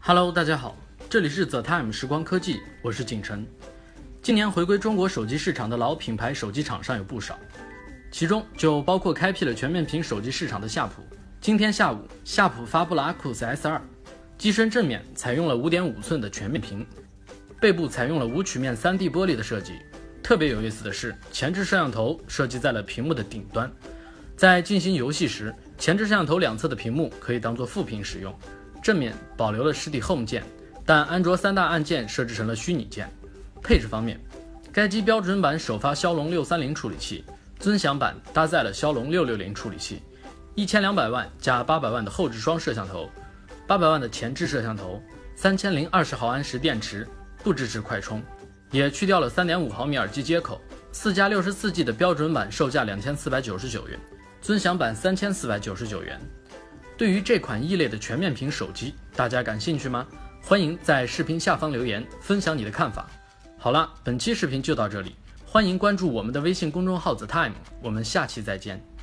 Hello，大家好，这里是 The Time 时光科技，我是景晨。今年回归中国手机市场的老品牌手机厂商有不少，其中就包括开辟了全面屏手机市场的夏普。今天下午，夏普发布了 Acus S2，机身正面采用了5.5寸的全面屏，背部采用了无曲面 3D 玻璃的设计。特别有意思的是，前置摄像头设计在了屏幕的顶端，在进行游戏时，前置摄像头两侧的屏幕可以当做副屏使用。正面保留了实体 Home 键，但安卓三大按键设置成了虚拟键。配置方面，该机标准版首发骁龙六三零处理器，尊享版搭载了骁龙六六零处理器，一千两百万加八百万的后置双摄像头，八百万的前置摄像头，三千零二十毫安时电池，不支持快充，也去掉了三点五毫米耳机接口。四加六十四 G 的标准版售价两千四百九十九元，尊享版三千四百九十九元。对于这款异类的全面屏手机，大家感兴趣吗？欢迎在视频下方留言分享你的看法。好了，本期视频就到这里，欢迎关注我们的微信公众号 The Time，我们下期再见。